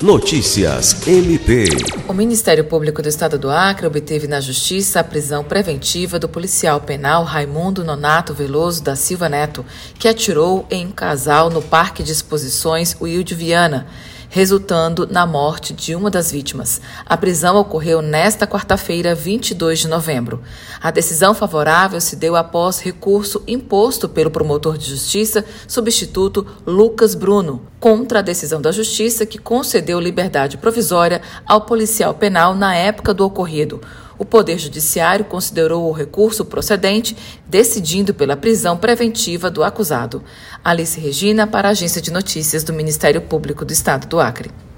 Notícias MP. O Ministério Público do Estado do Acre obteve na Justiça a prisão preventiva do policial penal Raimundo Nonato Veloso da Silva Neto, que atirou em um casal no Parque de Exposições Wilde Viana resultando na morte de uma das vítimas. A prisão ocorreu nesta quarta-feira, 22 de novembro. A decisão favorável se deu após recurso imposto pelo promotor de justiça substituto Lucas Bruno contra a decisão da Justiça que concedeu liberdade provisória ao policial penal na época do ocorrido. O Poder Judiciário considerou o recurso procedente, decidindo pela prisão preventiva do acusado. Alice Regina, para a Agência de Notícias do Ministério Público do Estado do Acre.